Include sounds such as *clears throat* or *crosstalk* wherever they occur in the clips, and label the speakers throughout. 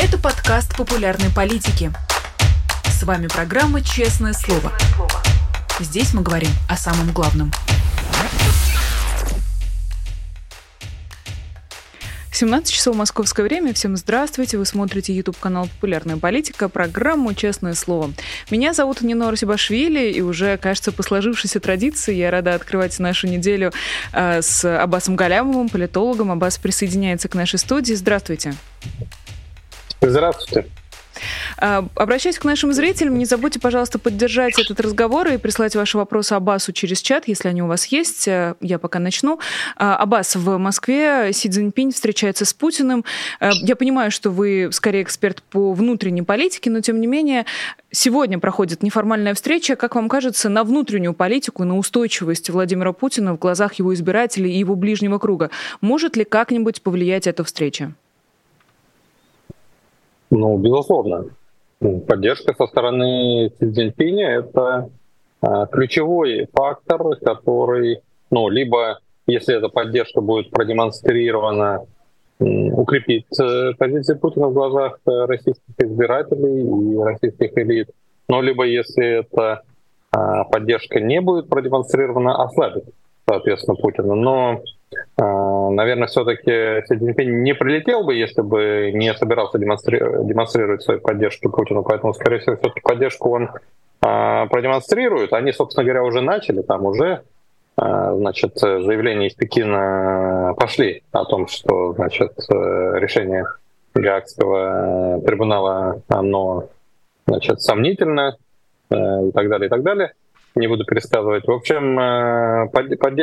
Speaker 1: Это подкаст популярной политики. С вами программа «Честное слово». Здесь мы говорим о самом главном. 17 часов московское время. Всем здравствуйте. Вы смотрите YouTube-канал «Популярная политика», программу «Честное слово». Меня зовут Нина Русибашвили, и уже, кажется, по сложившейся традиции я рада открывать нашу неделю э, с Аббасом Галямовым, политологом. Аббас присоединяется к нашей студии. Здравствуйте.
Speaker 2: Здравствуйте.
Speaker 1: А, обращаясь к нашим зрителям, не забудьте, пожалуйста, поддержать этот разговор и прислать ваши вопросы Аббасу через чат, если они у вас есть. Э, я пока начну. А, Аббас, в Москве Си Цзиньпинь встречается с Путиным. Э, я понимаю, что вы скорее эксперт по внутренней политике, но тем не менее сегодня проходит неформальная встреча. Как вам кажется, на внутреннюю политику, на устойчивость Владимира Путина в глазах его избирателей и его ближнего круга может ли как-нибудь повлиять эта встреча?
Speaker 2: Ну, безусловно. Поддержка со стороны Си Цзиньпиня – это а, ключевой фактор, который, ну, либо, если эта поддержка будет продемонстрирована, укрепит э, позиции Путина в глазах э, российских избирателей и российских элит, но либо, если эта а, поддержка не будет продемонстрирована, ослабит, соответственно, Путина. Но наверное, все-таки Си Цзиньпинь не прилетел бы, если бы не собирался демонстри- демонстрировать свою поддержку Путину. Поэтому, скорее всего, все-таки поддержку он а, продемонстрирует. Они, собственно говоря, уже начали, там уже а, значит, заявления из Пекина пошли о том, что значит, решение Гаагского трибунала, оно значит, сомнительно и так далее, и так далее не буду пересказывать. В общем, э,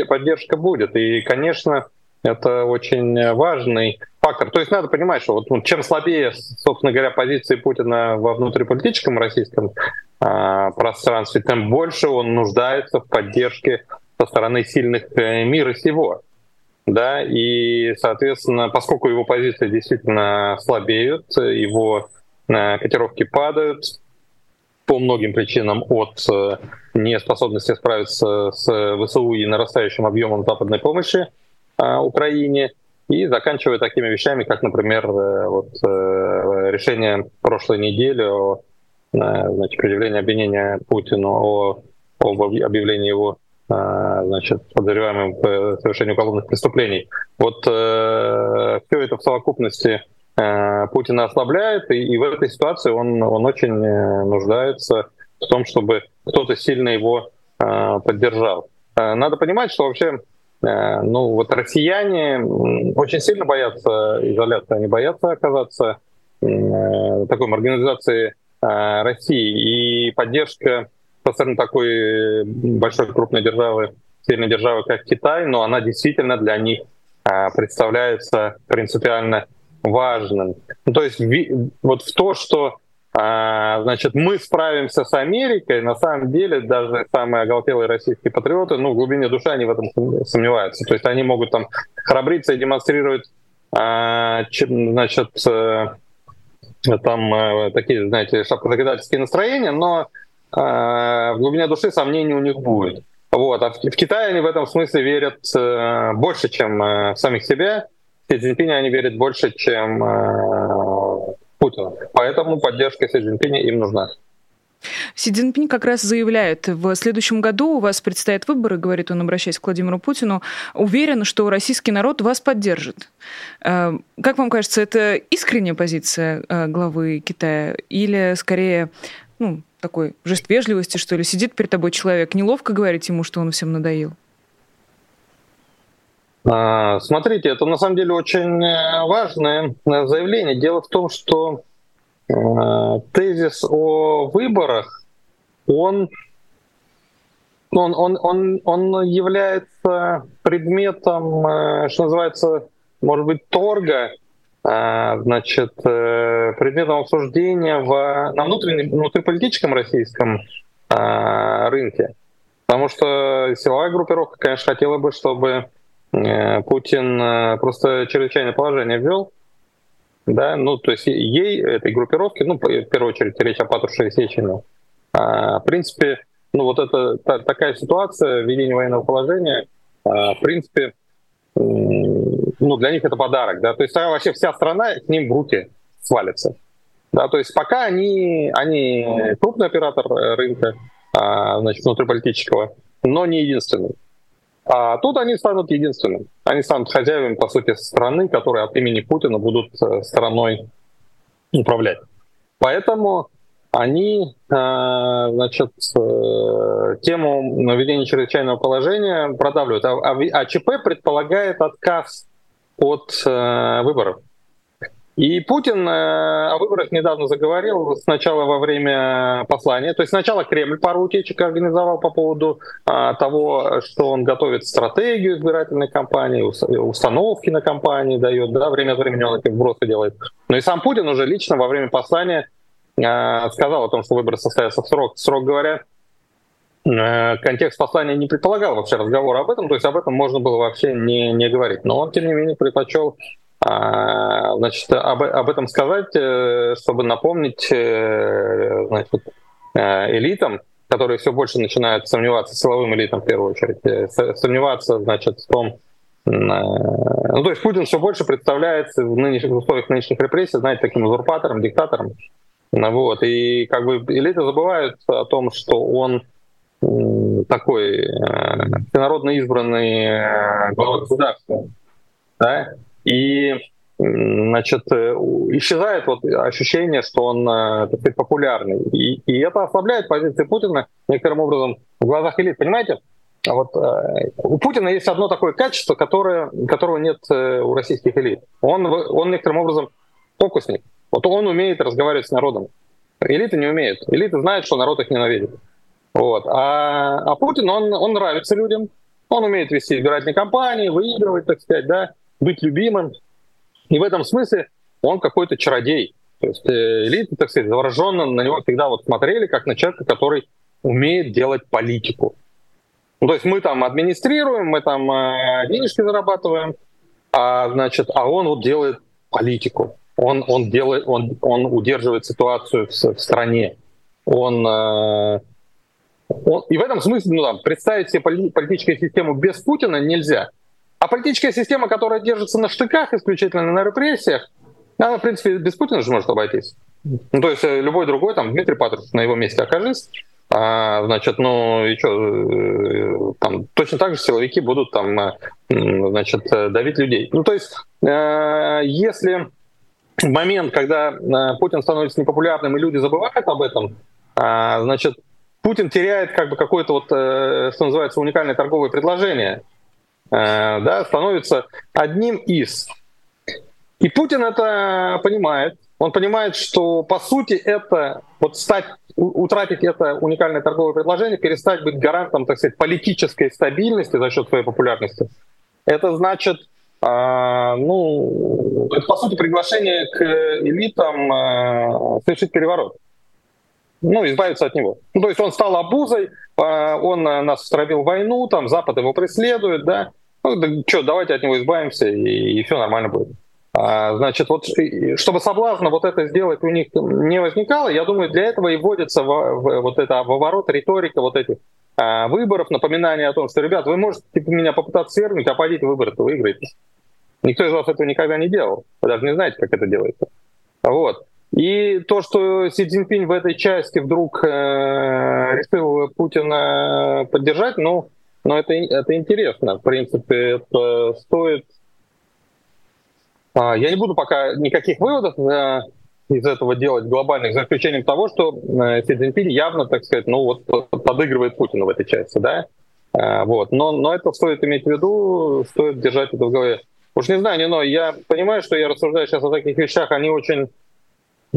Speaker 2: поддержка будет. И, конечно, это очень важный фактор. То есть надо понимать, что вот, ну, чем слабее, собственно говоря, позиции Путина во внутриполитическом российском э, пространстве, тем больше он нуждается в поддержке со стороны сильных э, мира сего. Да, и, соответственно, поскольку его позиции действительно слабеют, его э, котировки падают, по многим причинам от э, неспособности справиться с ВСУ и нарастающим объемом западной помощи э, Украине, и заканчивая такими вещами, как, например, э, вот, решение прошлой недели о значит, предъявлении обвинения Путину о, об объявлении его значит, подозреваемым в совершении уголовных преступлений. Вот э, все это в совокупности Э, Путина ослабляет, и, и в этой ситуации он, он очень э, нуждается в том, чтобы кто-то сильно его э, поддержал. Надо понимать, что вообще ну, вот россияне очень сильно боятся изоляции, они боятся оказаться такой маргинализации России. И поддержка со стороны такой большой крупной державы, сильной державы, как Китай, но она действительно для них представляется принципиально важным. Ну, то есть вот в то, что а, значит, мы справимся с Америкой, на самом деле даже самые оголтелые российские патриоты, ну, в глубине души они в этом сомневаются. То есть они могут там храбриться и демонстрировать, а, значит, э, там э, такие, знаете, шапкозагадательские настроения, но а, в глубине души сомнений у них будет. Вот. А в Китае они в этом смысле верят э, больше, чем в самих себя. Си Цзиньпиня они верят больше, чем э, Путину. Поэтому поддержка Си Цзиньпиня им нужна.
Speaker 1: Си Цзиньпинь как раз заявляет, в следующем году у вас предстоят выборы, говорит он, обращаясь к Владимиру Путину, уверен, что российский народ вас поддержит. Э, как вам кажется, это искренняя позиция э, главы Китая или скорее ну, такой жест вежливости, что ли? Сидит перед тобой человек, неловко говорить ему, что он всем надоел?
Speaker 2: А, смотрите, это на самом деле очень э, важное э, заявление. Дело в том, что э, тезис о выборах, он, он, он, он, он является предметом, что называется, может быть, торга, значит, предметом обсуждения в, на внутреннем, внутриполитическом российском рынке. Потому что силовая группировка, конечно, хотела бы, чтобы Путин э, просто чрезвычайное положение ввел, да, ну, то есть ей, этой группировке, ну, в первую очередь речь о Патрушеве Сечине, а, в принципе, ну, вот это та, такая ситуация введения военного положения, а, в принципе, ну, для них это подарок, да, то есть вообще вся страна к ним в руки свалится. Да, то есть пока они, они крупный оператор рынка, а, значит, внутриполитического, но не единственный. А тут они станут единственным. Они станут хозяевами, по сути, страны, которые от имени Путина будут э, страной управлять. Поэтому они, э, значит, э, тему наведения чрезвычайного положения продавливают. А, а, а ЧП предполагает отказ от выборов. И Путин э, о выборах недавно заговорил сначала во время послания. То есть сначала Кремль пару утечек организовал по поводу а, того, что он готовит стратегию избирательной кампании, установки на кампании дает, да, время от времени он эти вбросы делает. Но и сам Путин уже лично во время послания а, сказал о том, что выборы состоятся в срок. Срок говоря, э, контекст послания не предполагал вообще разговора об этом, то есть об этом можно было вообще не, не говорить. Но он, тем не менее, предпочел значит, об, об этом сказать, э, чтобы напомнить значит, э, элитам, которые все больше начинают сомневаться, силовым элитам в первую очередь, э, сомневаться, значит, в том, ну, то есть Путин все больше представляется в нынешних условиях нынешних репрессий, знаете, таким узурпатором, диктатором. Вот. И как бы элиты забывают о том, что он такой всенародно избранный глава государства. Да? И значит, э, исчезает вот ощущение, что он э, так популярный. И, и это ослабляет позиции Путина некоторым образом в глазах элит. Понимаете, вот э, у Путина есть одно такое качество, которое, которого нет у российских элит. Он, он некоторым образом фокусник. Вот он умеет разговаривать с народом. Элиты не умеют. Элиты знают, что народ их ненавидит. Вот. А, а Путин, он, он нравится людям. Он умеет вести избирательные кампании, выигрывать, так сказать, да быть любимым. И в этом смысле он какой-то чародей. То есть э, элиты, так сказать, завороженно на него всегда вот смотрели, как на человека, который умеет делать политику. Ну, то есть мы там администрируем, мы там э, денежки зарабатываем, а, значит, а он вот делает политику. Он, он, делает, он, он удерживает ситуацию в, в стране. Он, э, он, и в этом смысле ну, там, представить себе политическую систему без Путина нельзя. А политическая система, которая держится на штыках исключительно на репрессиях, она, в принципе, без Путина же может обойтись. Ну, то есть э, любой другой, там, Дмитрий Патрушев на его месте окажись, а, значит, ну и что, э, там точно так же силовики будут там, э, значит, давить людей. Ну, то есть, если в момент, когда Путин становится непопулярным и люди забывают об этом, а, значит, Путин теряет как бы какое-то вот, что называется, уникальное торговое предложение – Э, да, становится одним из. И Путин это понимает. Он понимает, что по сути это вот стать, утратить это уникальное торговое предложение, перестать быть гарантом, так сказать, политической стабильности за счет своей популярности. Это значит, э, ну, это по сути приглашение к элитам э, совершить переворот ну, избавиться от него. Ну, то есть он стал обузой, а, он нас стравил войну, там Запад его преследует, да, ну, да что, давайте от него избавимся, и, и все нормально будет. А, значит, вот чтобы соблазна вот это сделать у них не возникало, я думаю, для этого и вводится в, в, вот это воворот, риторика вот этих а, выборов, напоминание о том, что, ребят, вы можете типа, меня попытаться свергнуть, а пойдите выборы-то выиграете. Никто из вас этого никогда не делал. Вы даже не знаете, как это делается. Вот. И то, что Си Цзиньпинь в этой части вдруг э, решил Путина поддержать, ну, но это, это интересно. В принципе, это стоит... А, я не буду пока никаких выводов э, из этого делать глобальных, за исключением того, что э, Си Цзиньпинь явно, так сказать, ну вот подыгрывает Путину в этой части, да? Э, вот. Но, но это стоит иметь в виду, стоит держать это в голове. Уж не знаю, но я понимаю, что я рассуждаю сейчас о таких вещах, они очень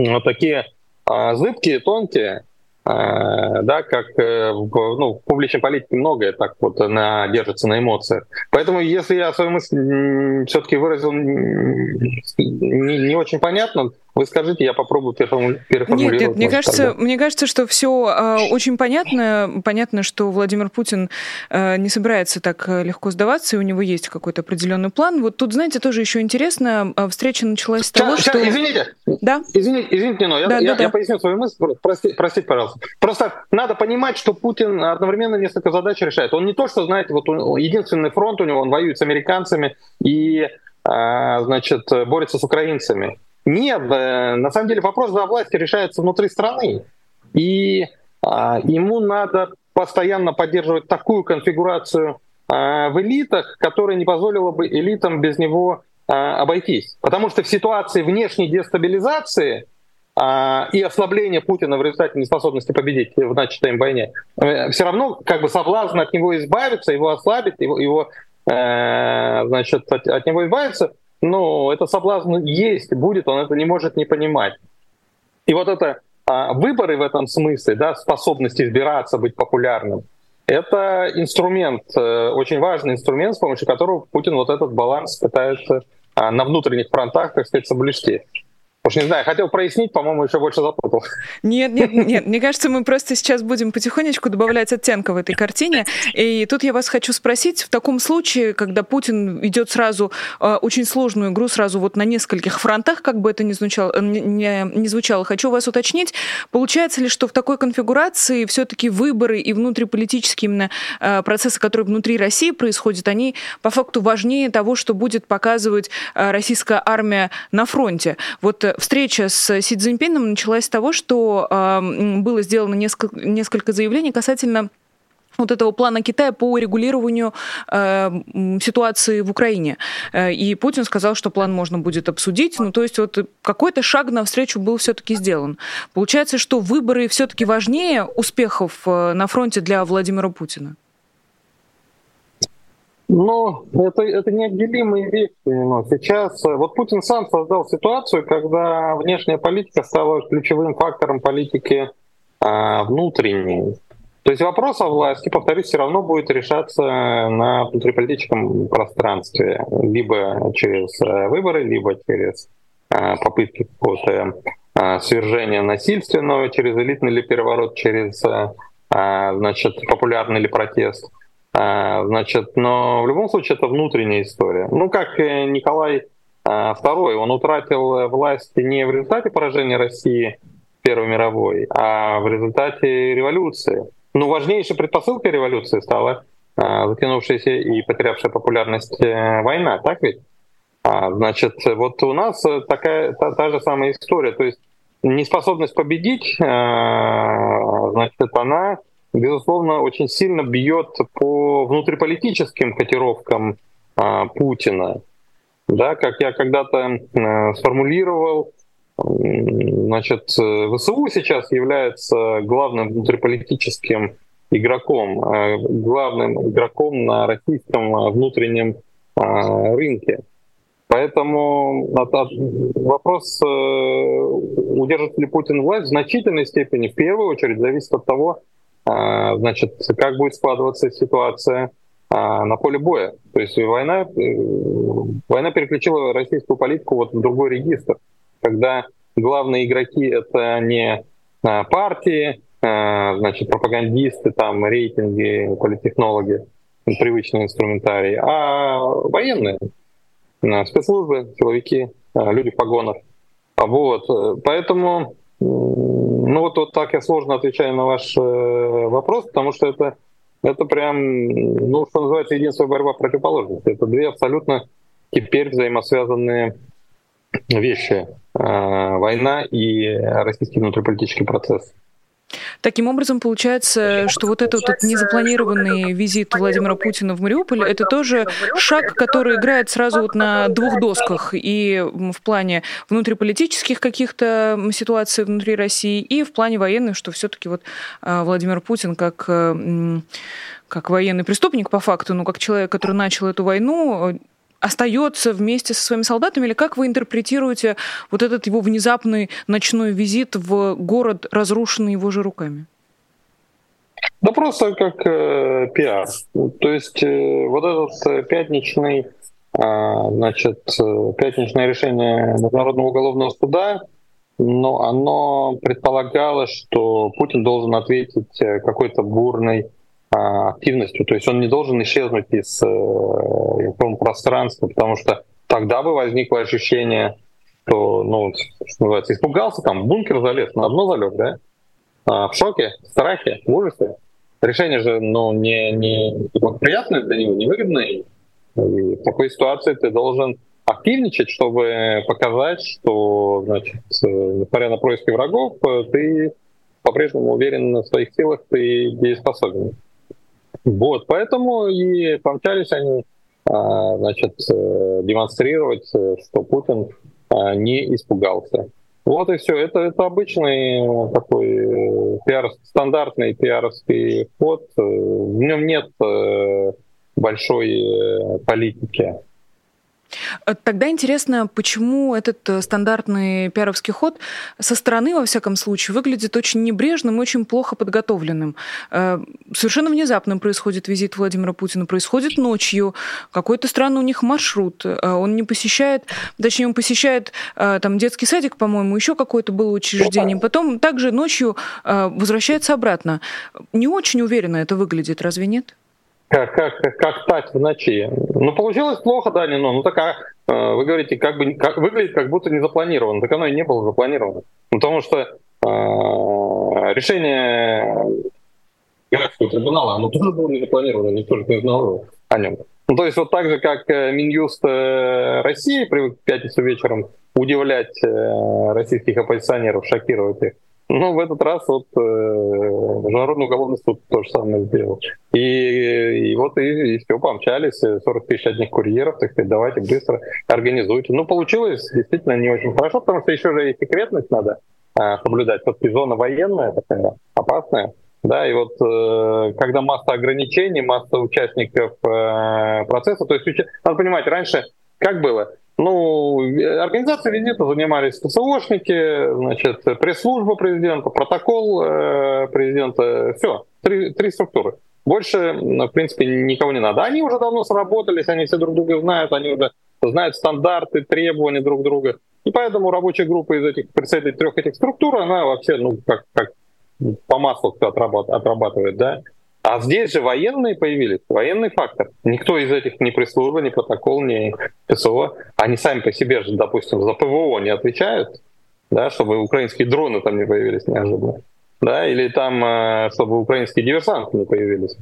Speaker 2: вот такие а, зыбкие, тонкие, а, да, как э, в, ну, в публичной политике многое так вот на, держится на эмоциях. Поэтому если я свою мысль все-таки выразил не, не очень понятно, вы скажите, я попробую переформулировать.
Speaker 1: Нет, нет мне, кажется, мне кажется, что все э, а, очень понятно. Понятно, что Владимир Путин э, не собирается так э, легко сдаваться, и у него есть какой-то определенный план. Вот тут, знаете, тоже еще интересно, а, встреча началась с того,
Speaker 2: сейчас,
Speaker 1: что...
Speaker 2: Извините, да? извините, извините, но я, да, я, да, я поясню свою мысль, простите, простите, пожалуйста. Просто надо понимать, что Путин одновременно несколько задач решает. Он не то, что, знаете, вот единственный фронт у него, он воюет с американцами и, значит, борется с украинцами. Нет, э, на самом деле вопрос за власти решается внутри страны. И а, ему надо постоянно поддерживать такую конфигурацию а, в элитах, которая не позволила бы элитам без него а, обойтись. Потому что в ситуации внешней дестабилизации и ослабления Путина в результате неспособности победить в начатой им войне, э, все равно как бы соблазн от него избавиться, его ослабить, его, его э, значит, от, от него избавиться, ну, это соблазн есть, будет, он это не может не понимать. И вот это а, выборы в этом смысле, да, способность избираться, быть популярным, это инструмент, э, очень важный инструмент, с помощью которого Путин вот этот баланс пытается а, на внутренних фронтах, так сказать, соблюсти. Уж не знаю, хотел прояснить, по-моему, еще больше запутал.
Speaker 1: Нет, нет, нет. Мне кажется, мы просто сейчас будем потихонечку добавлять оттенка в этой картине. И тут я вас хочу спросить, в таком случае, когда Путин идет сразу э, очень сложную игру, сразу вот на нескольких фронтах, как бы это ни звучало, э, не, не звучало, хочу вас уточнить, получается ли, что в такой конфигурации все-таки выборы и внутриполитические именно э, процессы, которые внутри России происходят, они по факту важнее того, что будет показывать э, российская армия на фронте? Вот э, встреча с Си Цзиньпином началась с того, что было сделано несколько, несколько заявлений касательно вот этого плана Китая по регулированию э, ситуации в Украине. Э, и Путин сказал, что план можно будет обсудить. Ну, то есть вот какой-то шаг навстречу был все-таки сделан. Получается, что выборы все-таки важнее успехов э, на фронте для Владимира Путина?
Speaker 2: Ну, это, это неотделимые вещи. Но сейчас э, вот Путин сам создал ситуацию, когда внешняя политика стала ключевым фактором политики а, внутренней. То есть вопрос о власти, повторюсь, все равно будет решаться на внутриполитическом пространстве, либо через э, выборы, либо через а, попытки какого-то а, свержения насильственного, через элитный или переворот, через а, значит, популярный или протест. А, значит, но в любом случае это внутренняя история. Ну, как Николай II, а, он утратил власть не в результате поражения России Первой мировой, а в результате революции. Ну, важнейшей предпосылкой революции стала а, затянувшаяся и потерявшая популярность э, война, так ведь? Значит, вот у нас такая та, та же самая история. То есть неспособность победить, значит, она безусловно, очень сильно бьет по внутриполитическим котировкам а, Путина. Да, как я когда-то э, сформулировал, значит, ВСУ сейчас является главным внутриполитическим игроком, э, главным игроком на российском внутреннем а, рынке. Поэтому вопрос, э, удержит ли Путин власть, в значительной степени, в первую очередь, зависит от того, а, значит, как будет складываться ситуация а, на поле боя. То есть война, э, война переключила российскую политику вот в другой регистр, когда главные игроки — это не а, партии, значит, пропагандисты, там, рейтинги, политтехнологи, привычный инструментарий, а военные, спецслужбы, силовики, люди в погонах. Вот. Поэтому ну вот, вот так я сложно отвечаю на ваш э, вопрос, потому что это, это прям, ну, что называется, единственная борьба противоположности. Это две абсолютно теперь взаимосвязанные вещи. Э, война и российский внутриполитический процесс.
Speaker 1: Таким образом, получается, что вот этот вот незапланированный визит Владимира Путина в Мариуполь, это тоже шаг, который играет сразу вот на двух досках. И в плане внутриполитических каких-то ситуаций внутри России, и в плане военных, что все-таки вот а, Владимир Путин как э, как военный преступник по факту, ну, как человек, который начал эту войну, остается вместе со своими солдатами, или как вы интерпретируете вот этот его внезапный ночной визит в город, разрушенный его же руками?
Speaker 2: Да просто как э, пиар. То есть э, вот этот э, пятничный, э, значит, э, пятничное решение Международного уголовного суда, но оно предполагало, что Путин должен ответить э, какой-то бурной активностью. То есть он не должен исчезнуть из э, пространства, потому что тогда бы возникло ощущение, что, ну, что называется, испугался, там, бункер залез, на одно залег, да? А, в шоке, в страхе, в ужасе. Решение же, ну, не, не приятное для него, невыгодное. И в такой ситуации ты должен активничать, чтобы показать, что, значит, несмотря на происки врагов, ты по-прежнему уверен в своих силах, ты дееспособен. Вот, поэтому и помчались они, а, значит, э, демонстрировать, что Путин а, не испугался. Вот и все. Это, это обычный такой э, пиар, стандартный пиаровский ход. В нем нет э, большой политики.
Speaker 1: Э, тогда интересно, почему этот э, стандартный пиаровский ход со стороны, во всяком случае, выглядит очень небрежным и очень плохо подготовленным. Э, совершенно внезапно происходит визит Владимира Путина, происходит ночью, какой-то странный у них маршрут, он не посещает, точнее, он посещает там детский садик, по-моему, еще какое-то было учреждение, потом также ночью возвращается обратно. Не очень уверенно это выглядит, разве нет?
Speaker 2: Как, как, как тать в ночи. Ну, получилось плохо, да, не, ну, ну так а, э, вы говорите, как бы как, выглядит как будто не запланировано. Так оно и не было запланировано. Потому что э, решение Гражданского трибунала, оно тоже было не запланировано, никто же не знал о нем. Ну, то есть вот так же, как э, Минюст э, России привык в пятницу вечером удивлять российских оппозиционеров, шокировать их, ну, в этот раз вот э, Международный уголовный суд то же самое сделал. И, и вот и, и все, помчались, 40 тысяч одних курьеров, так сказать, давайте быстро организуйте. Ну, получилось действительно не очень хорошо, потому что еще же и секретность надо э, соблюдать. Вот зона военная такая, опасная. Да, и вот э, когда масса ограничений, масса участников э, процесса, то есть надо понимать, раньше как было? Ну, организацией визита занимались ССОшники, значит, пресс-служба президента, протокол э, президента, все, три, три структуры. Больше, в принципе, никого не надо. Они уже давно сработались, они все друг друга знают, они уже знают стандарты, требования друг друга. И поэтому рабочая группа из этих представителей трех этих структур, она вообще, ну, как, как по маслу все отрабатывает, да. А здесь же военные появились, военный фактор. Никто из этих ни пресс-служба, ни протокол, ни ПСО, они сами по себе же, допустим, за ПВО не отвечают, да, чтобы украинские дроны там не появились неожиданно, да, или там, э, чтобы украинские диверсанты не появились.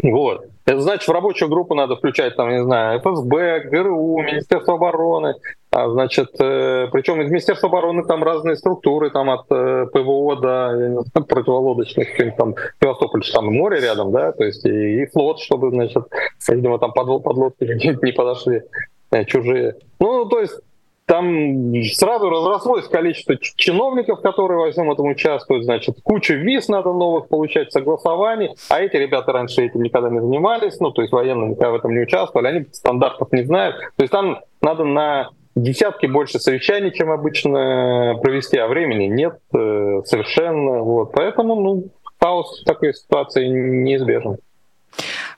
Speaker 2: Вот. Это значит, в рабочую группу надо включать, там, не знаю, ФСБ, ГРУ, Министерство обороны. А, значит, э, причем из Министерства обороны там разные структуры, там от э, ПВО до противолодочных, там Севастополь, там море рядом, да, то есть и, и флот, чтобы, значит, видимо, там подвод, подлодки не подошли э, чужие. Ну, то есть там сразу разрослось количество чиновников, которые во всем этом участвуют, значит, куча виз надо новых получать, согласований, а эти ребята раньше этим никогда не занимались, ну, то есть военные никогда в этом не участвовали, они стандартов не знают, то есть там надо на десятки больше совещаний, чем обычно провести, а времени нет э, совершенно, вот, поэтому, ну, хаос в такой ситуации неизбежен.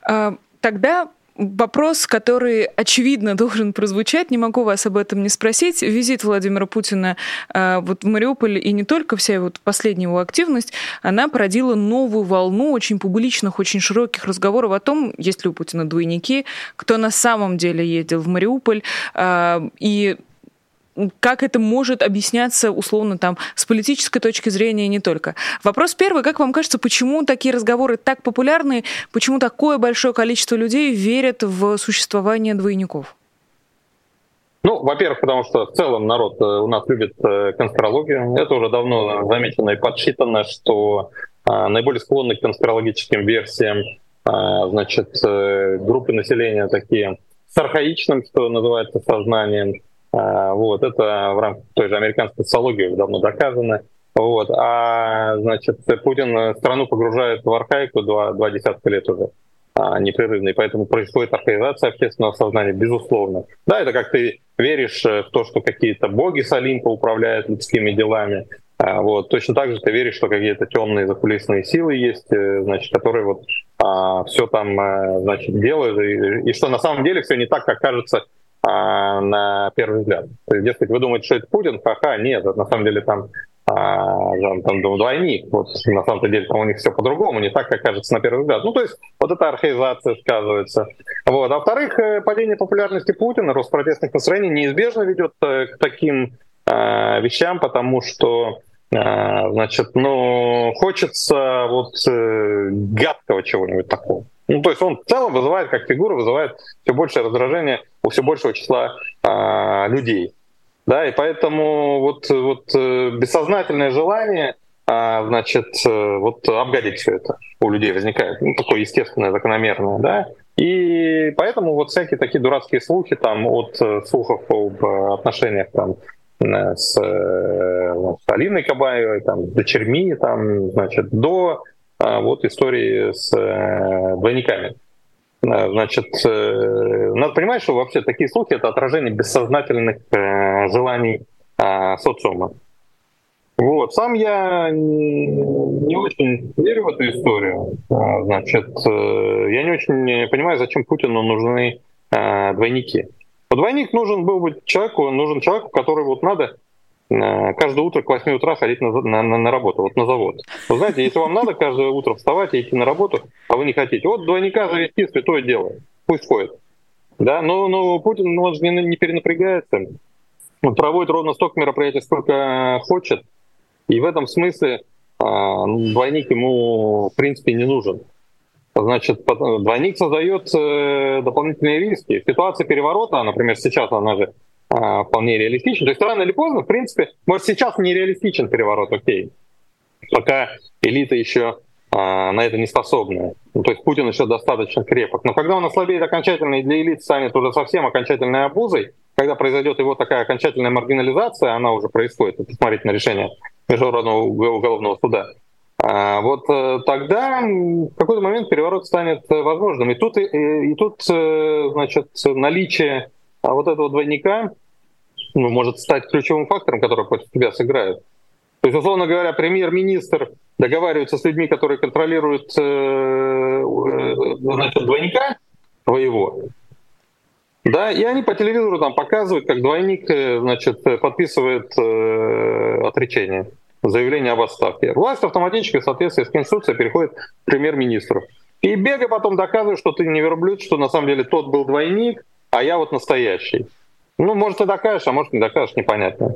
Speaker 1: А, тогда Вопрос, который, очевидно, *laughs* должен прозвучать, не могу вас об этом не спросить. Визит Владимира Путина э, вот в Мариуполь и не только вся вот последняя его активность, она породила новую волну очень публичных, очень широких разговоров о том, есть ли у Путина двойники, кто на самом деле ездил в Мариуполь. Э, и как это может объясняться условно там с политической точки зрения не только. Вопрос первый, как вам кажется, почему такие разговоры так популярны, почему такое большое количество людей верят в существование двойников?
Speaker 2: Ну, во-первых, потому что в целом народ э, у нас любит э, конспирологию. Это уже давно замечено и подсчитано, что а, наиболее склонны к конспирологическим версиям значит, э, группы населения такие с архаичным, что называется, сознанием, вот, это в рамках той же американской социологии давно доказано. Вот. А значит, Путин страну погружает в архаику два, два десятка лет уже а, непрерывно, и поэтому происходит архаизация общественного сознания, безусловно. Да, это как ты веришь в то, что какие-то боги с Олимпа управляют людскими делами, а, вот. Точно так же ты веришь, что какие-то темные закулисные силы есть, э, значит, которые вот а, все там э, значит, делают, и, и что на самом деле все не так, как кажется а, на первый взгляд. То есть, дескать, вы думаете, что это Путин? Ха-ха, нет, на самом деле там, а, там, двойник. Вот на самом деле там у них все по-другому, не так, как кажется на первый взгляд. Ну, то есть вот эта архаизация сказывается. Вот. А во-вторых, э, падение популярности Путина, рост протестных настроений неизбежно ведет э, к таким э, вещам, потому что э, значит, ну, хочется вот э, гадкого чего-нибудь такого. Ну, то есть он в целом вызывает, как фигура, вызывает все большее раздражение у все большего числа а, людей. Да, и поэтому вот, вот э, бессознательное желание а, значит, э, вот обгадить все это у людей возникает. Ну, такое естественное, закономерное, да. И поэтому вот всякие такие дурацкие слухи там от э, слухов об отношениях там с, с Алиной Кабаевой, там, с дочерьми, там, значит, до вот истории с двойниками. Значит, надо понимать, что вообще такие слухи — это отражение бессознательных желаний социума. Вот. Сам я не очень верю в эту историю. А, значит, э, я не очень понимаю, зачем Путину нужны а, двойники. Вот двойник нужен был быть человеку, нужен человеку, который вот надо э, каждое утро к 8 утра ходить на, на, на работу, вот на завод. Вы знаете, если вам надо каждое утро вставать и идти на работу, а вы не хотите, вот двойника завести святое дело, пусть ходит. Да, но, но Путин ну, он же не, не перенапрягается, он проводит ровно столько мероприятий, сколько хочет, и в этом смысле а, двойник ему, в принципе, не нужен. Значит, двойник создает э, дополнительные риски. В ситуации переворота, например, сейчас она же а, вполне реалистична. То есть рано или поздно, в принципе, может сейчас не реалистичен переворот, окей. Пока элита еще а, на это не способна. Ну, то есть Путин еще достаточно крепок. Но когда он ослабеет окончательно и для элит станет уже совсем окончательной обузой, когда произойдет его такая окончательная маргинализация, она уже происходит, посмотрите на решение Международного уголовного суда, а, вот э, тогда в какой-то момент переворот станет э, возможным. И тут, и, и тут э, значит, наличие а, вот этого двойника ну, может стать ключевым фактором, который против тебя сыграет. То есть, условно говоря, премьер-министр договаривается с людьми, которые контролируют значит, двойника твоего, да, и они по телевизору там показывают, как двойник э, значит, подписывает э, отречение, заявление об отставке. Власть автоматически в соответствии с Конституцией переходит к премьер-министру. И бега потом доказывает, что ты не верблюд, что на самом деле тот был двойник, а я вот настоящий. Ну, может, ты докажешь, а может, не докажешь, непонятно.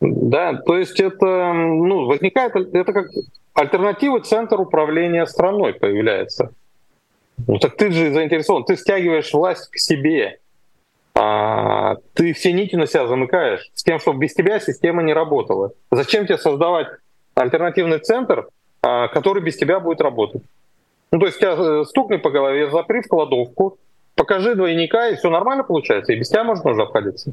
Speaker 2: Да, то есть это, ну, возникает, это как альтернатива центр управления страной появляется. Ну так ты же заинтересован, ты стягиваешь власть к себе а, ты все нити на себя замыкаешь с тем, чтобы без тебя система не работала. Зачем тебе создавать альтернативный центр, а, который без тебя будет работать? Ну, то есть тебя э, стукни по голове, запри в кладовку, покажи двойника, и все нормально получается, и без тебя можно уже обходиться.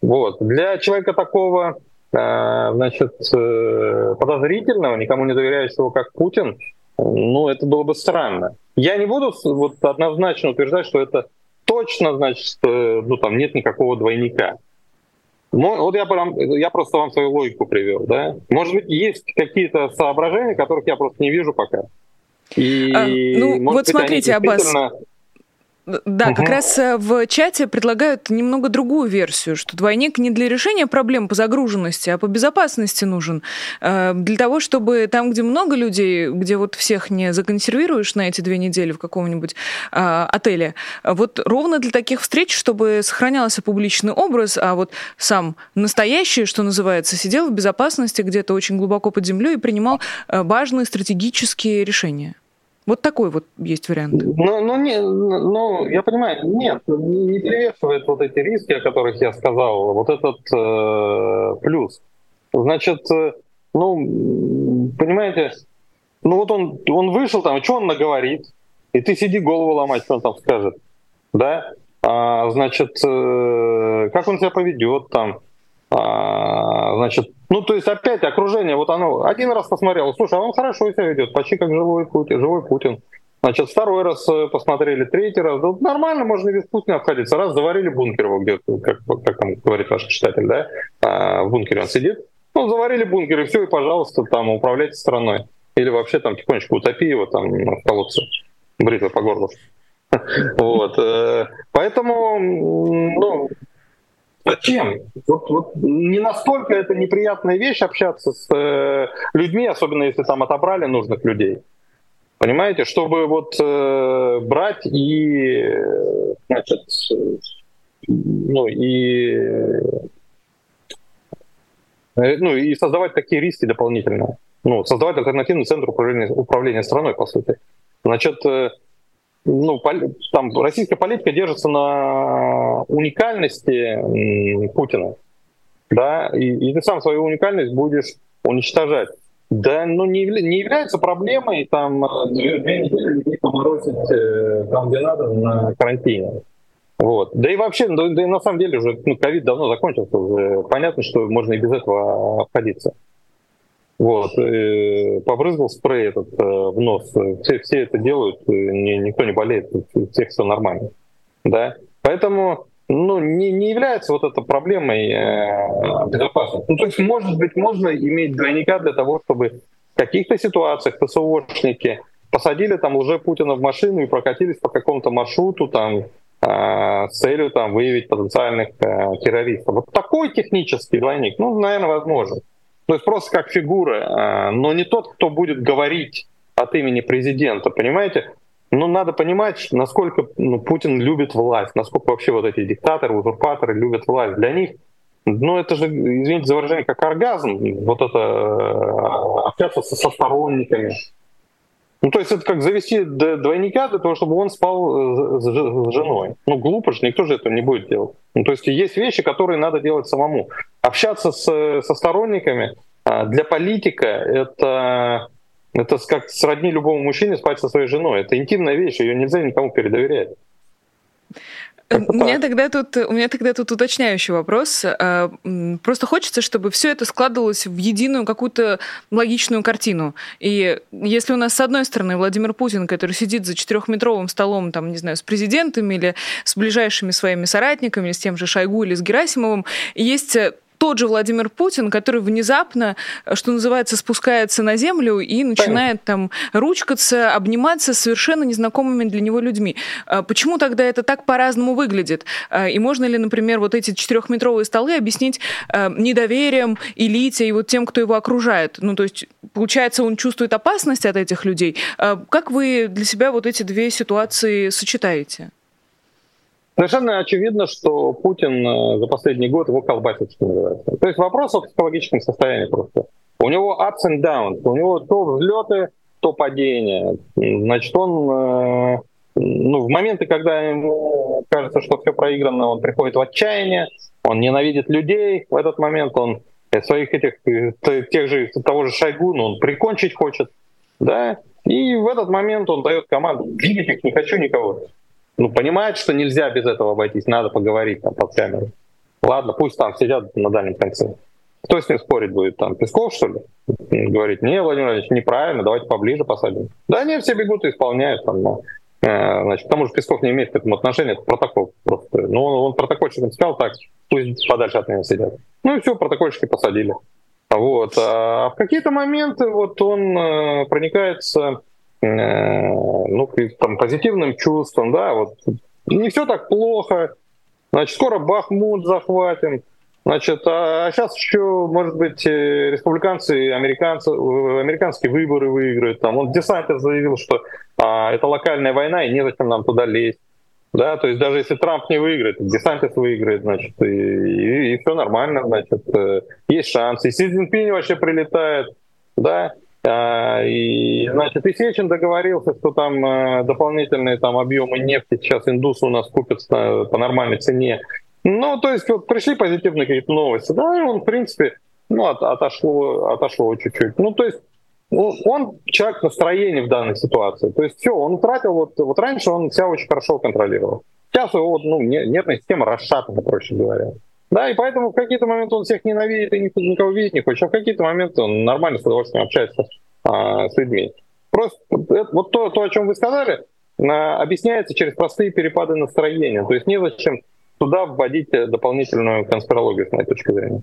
Speaker 2: Вот. Для человека такого а, значит, э, подозрительного, никому не доверяющего, как Путин, ну, это было бы странно. Я не буду вот однозначно утверждать, что это точно, значит, ну там нет никакого двойника. Ну, вот я, прям, я просто вам свою логику привел, да. Может быть, есть какие-то соображения, которых я просто не вижу пока.
Speaker 1: И, а, ну, вот быть, смотрите, Аббас, да, угу. как раз э, в чате предлагают немного другую версию, что двойник не для решения проблем по загруженности, а по безопасности нужен. Э, для того, чтобы там, где много людей, где вот всех не законсервируешь на эти две недели в каком-нибудь э, отеле, вот ровно для таких встреч, чтобы сохранялся публичный образ, а вот сам настоящий, что называется, сидел в безопасности где-то очень глубоко под землей и принимал важные стратегические решения. Вот такой вот есть вариант.
Speaker 2: Ну, ну, не, ну я понимаю, нет, не перевешивает вот эти риски, о которых я сказал, вот этот э, плюс. Значит, э, ну, понимаете, ну вот он, он вышел там, что он наговорит, и ты сиди голову ломать, что он там скажет, да? А, значит, э, как он себя поведет там, а, значит, ну, то есть опять окружение, вот оно, один раз посмотрел, слушай, а он хорошо себя ведет, почти как живой Путин, живой Путин. Значит, второй раз э, посмотрели, третий раз, ну, нормально, можно без Путина обходиться. Раз заварили бункер его где-то, как, как там говорит ваш читатель, да, а, в бункере он сидит, ну, заварили бункер, и все, и, пожалуйста, там, управляйте страной. Или вообще там тихонечко утопи его там в колодце, бритвой по горлу. *laughs* Вот. Э, поэтому, ну, Зачем? Вот, вот не настолько это неприятная вещь общаться с э, людьми, особенно если там отобрали нужных людей. Понимаете, чтобы вот э, брать и, значит, ну и, э, ну и создавать такие риски дополнительные. Ну, создавать альтернативный центр управления, управления страной, по сути. Значит, э, ну, там российская политика держится на уникальности Путина, да, и, и ты сам свою уникальность будешь уничтожать. Да, ну не, не является проблемой там две, две недели поморозить э, там, где надо, на карантине. Вот. Да и вообще, да, да и на самом деле уже ну, ковид давно закончился, уже понятно, что можно и без этого обходиться. Вот. И побрызгал спрей этот э, в нос. Все, все это делают, ни, никто не болеет, у всех все нормально. Да? Поэтому ну, не, не является вот эта проблемой э, безопасности. Ну, то есть, может быть, можно иметь двойника для того, чтобы в каких-то ситуациях ПСОшники посадили там уже Путина в машину и прокатились по какому-то маршруту там э, с целью там выявить потенциальных э, террористов. Вот такой технический двойник, ну, наверное, возможен. То есть просто как фигура, э, но не тот, кто будет говорить от имени президента, понимаете? Ну, надо понимать, насколько ну, Путин любит власть, насколько вообще вот эти диктаторы, узурпаторы любят власть. Для них, ну, это же, извините за выражение, как оргазм, вот это э, общаться со сторонниками. Ну, то есть это как завести двойника для того, чтобы он спал э, с женой. Ну, глупо же, никто же этого не будет делать. Ну, то есть есть вещи, которые надо делать самому. Общаться с, со сторонниками э, для политика — это это как сродни любому мужчине спать со своей женой. Это интимная вещь, ее нельзя никому передоверять. *laughs*
Speaker 1: У меня, тогда тут, у меня тогда тут уточняющий вопрос. А, просто хочется, чтобы все это складывалось в единую какую-то логичную картину. И если у нас, с одной стороны, Владимир Путин, который сидит за четырехметровым столом, там, не знаю, с президентом или с ближайшими своими соратниками, с тем же Шойгу или с Герасимовым, есть тот же Владимир Путин, который внезапно, что называется, спускается на землю и начинает там ручкаться, обниматься с совершенно незнакомыми для него людьми. А почему тогда это так по-разному выглядит? А, и можно ли, например, вот эти четырехметровые столы объяснить а, недоверием элите и вот тем, кто его окружает? Ну, то есть, получается, он чувствует опасность от этих людей. Как вы для себя вот эти две ситуации сочетаете?
Speaker 2: Совершенно очевидно, что Путин э, за последний год его колбасит, что называется. То есть вопрос о психологическом состоянии просто. У него ups and downs, у него то взлеты, то падения. Значит, он э, ну, в моменты, когда ему кажется, что все проиграно, он приходит в отчаяние, он ненавидит людей. В этот момент он своих этих, э, тех же, того же Шойгу, ну, он прикончить хочет, да, и в этот момент он дает команду, видеть их не хочу никого ну, понимает, что нельзя без этого обойтись, надо поговорить там под камерой. Ладно, пусть там сидят на дальнем конце. Кто с ним спорить будет? Там Песков, что ли? Говорит, не, Владимир Владимирович, неправильно, давайте поближе посадим. Да не, все бегут и исполняют. Там, но, э, значит, к тому же Песков не имеет к этому отношения, это протокол просто. Ну, он, он протокольщикам сказал так, пусть подальше от меня сидят. Ну и все, протокольщики посадили. Вот. А в какие-то моменты вот он э, проникается ну, там, позитивным чувством, да, вот не все так плохо, значит, скоро Бахмут захватим, значит, а, а сейчас еще, может быть, э, республиканцы, американцы, американские выборы выиграют, там, он Десантер заявил, что а, это локальная война, и незачем нам туда лезть. Да, то есть даже если Трамп не выиграет, Десантис выиграет, значит, и, и, и все нормально, значит, э, есть шанс. И Си Цзиньпинь вообще прилетает, да, и, значит, и Сечин договорился, что там э, дополнительные там объемы нефти сейчас индусы у нас купят по нормальной цене. Ну, то есть вот пришли позитивные какие-то новости, да, и он, в принципе, ну, от, отошло, отошло чуть-чуть. Ну, то есть он человек настроения в данной ситуации. То есть все, он утратил, вот, вот раньше он себя очень хорошо контролировал. Сейчас его ну, нервная система расшатана, проще говоря. Да, и поэтому в какие-то моменты он всех ненавидит и никого видеть не хочет, а в какие-то моменты он нормально с удовольствием общается а, с людьми. Просто это, вот то, то, о чем вы сказали, а, объясняется через простые перепады настроения. То есть незачем туда вводить дополнительную конспирологию, с моей точки зрения.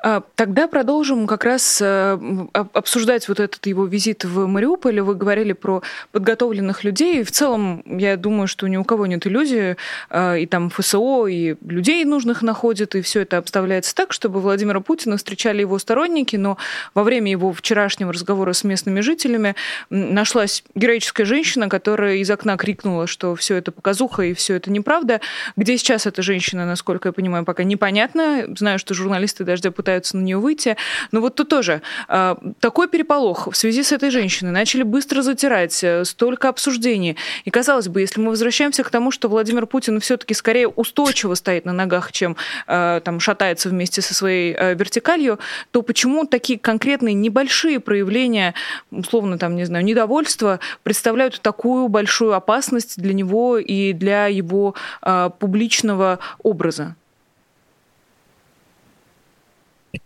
Speaker 1: А, тогда продолжим как раз э, обсуждать вот этот его визит в Мариуполь. Вы говорили про подготовленных людей. В целом, я думаю, что ни у кого нет иллюзии, э, и там ФСО, и людей нужных находят, и все это обставляется так, чтобы Владимира Путина встречали его сторонники, но во время его вчерашнего разговора с местными жителями нашлась героическая женщина, которая из окна крикнула, что все это показуха и все это неправда. Где сейчас эта женщина, насколько я понимаю, пока непонятно. Знаю, что журналисты даже дождя пытаются на нее выйти. Но вот тут тоже э, такой переполох в связи с этой женщиной. Начали быстро затирать, э, столько обсуждений. И казалось бы, если мы возвращаемся к тому, что Владимир Путин все-таки скорее устойчиво стоит на ногах, чем э, там шатается вместе со своей э, вертикалью, то почему такие конкретные небольшие проявления, условно там, не знаю, недовольства представляют такую большую опасность для него и для его э, публичного образа?